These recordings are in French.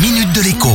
minute de l'écho.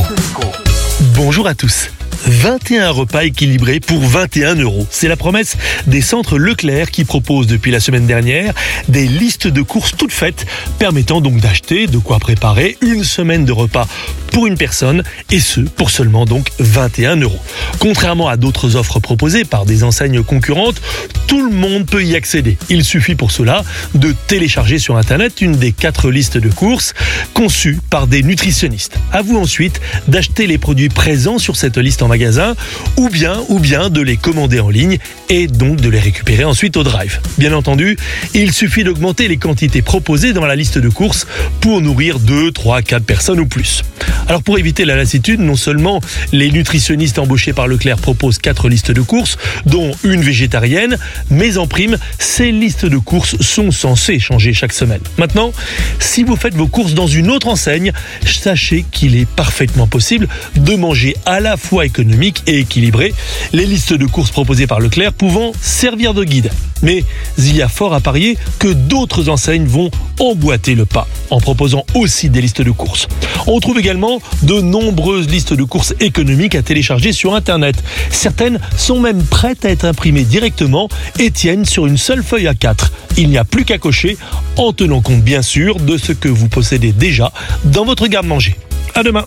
Bonjour à tous. 21 repas équilibrés pour 21 euros. C'est la promesse des centres Leclerc qui proposent depuis la semaine dernière des listes de courses toutes faites permettant donc d'acheter de quoi préparer une semaine de repas pour une personne et ce pour seulement donc 21 euros. Contrairement à d'autres offres proposées par des enseignes concurrentes, tout le monde peut y accéder. Il suffit pour cela de télécharger sur internet une des quatre listes de courses conçues par des nutritionnistes. À vous ensuite d'acheter les produits présents sur cette liste en magasin ou bien ou bien de les commander en ligne et donc de les récupérer ensuite au drive. Bien entendu, il suffit d'augmenter les quantités proposées dans la liste de courses pour nourrir 2, 3, 4 personnes ou plus. Alors pour éviter la lassitude, non seulement les nutritionnistes embauchés par Leclerc proposent quatre listes de courses, dont une végétarienne, mais en prime, ces listes de courses sont censées changer chaque semaine. Maintenant, si vous faites vos courses dans une autre enseigne, sachez qu'il est parfaitement possible de manger à la fois économique et équilibré, les listes de courses proposées par Leclerc pouvant servir de guide. Mais il y a fort à parier que d'autres enseignes vont emboîter le pas en proposant aussi des listes de courses. On trouve également de nombreuses listes de courses économiques à télécharger sur Internet. Certaines sont même prêtes à être imprimées directement et tiennent sur une seule feuille à 4. Il n'y a plus qu'à cocher en tenant compte bien sûr de ce que vous possédez déjà dans votre garde-manger. À demain.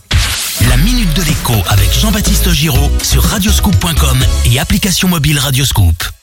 La minute de l'écho avec Jean-Baptiste Giraud sur radioscoop.com et application mobile Radioscoop.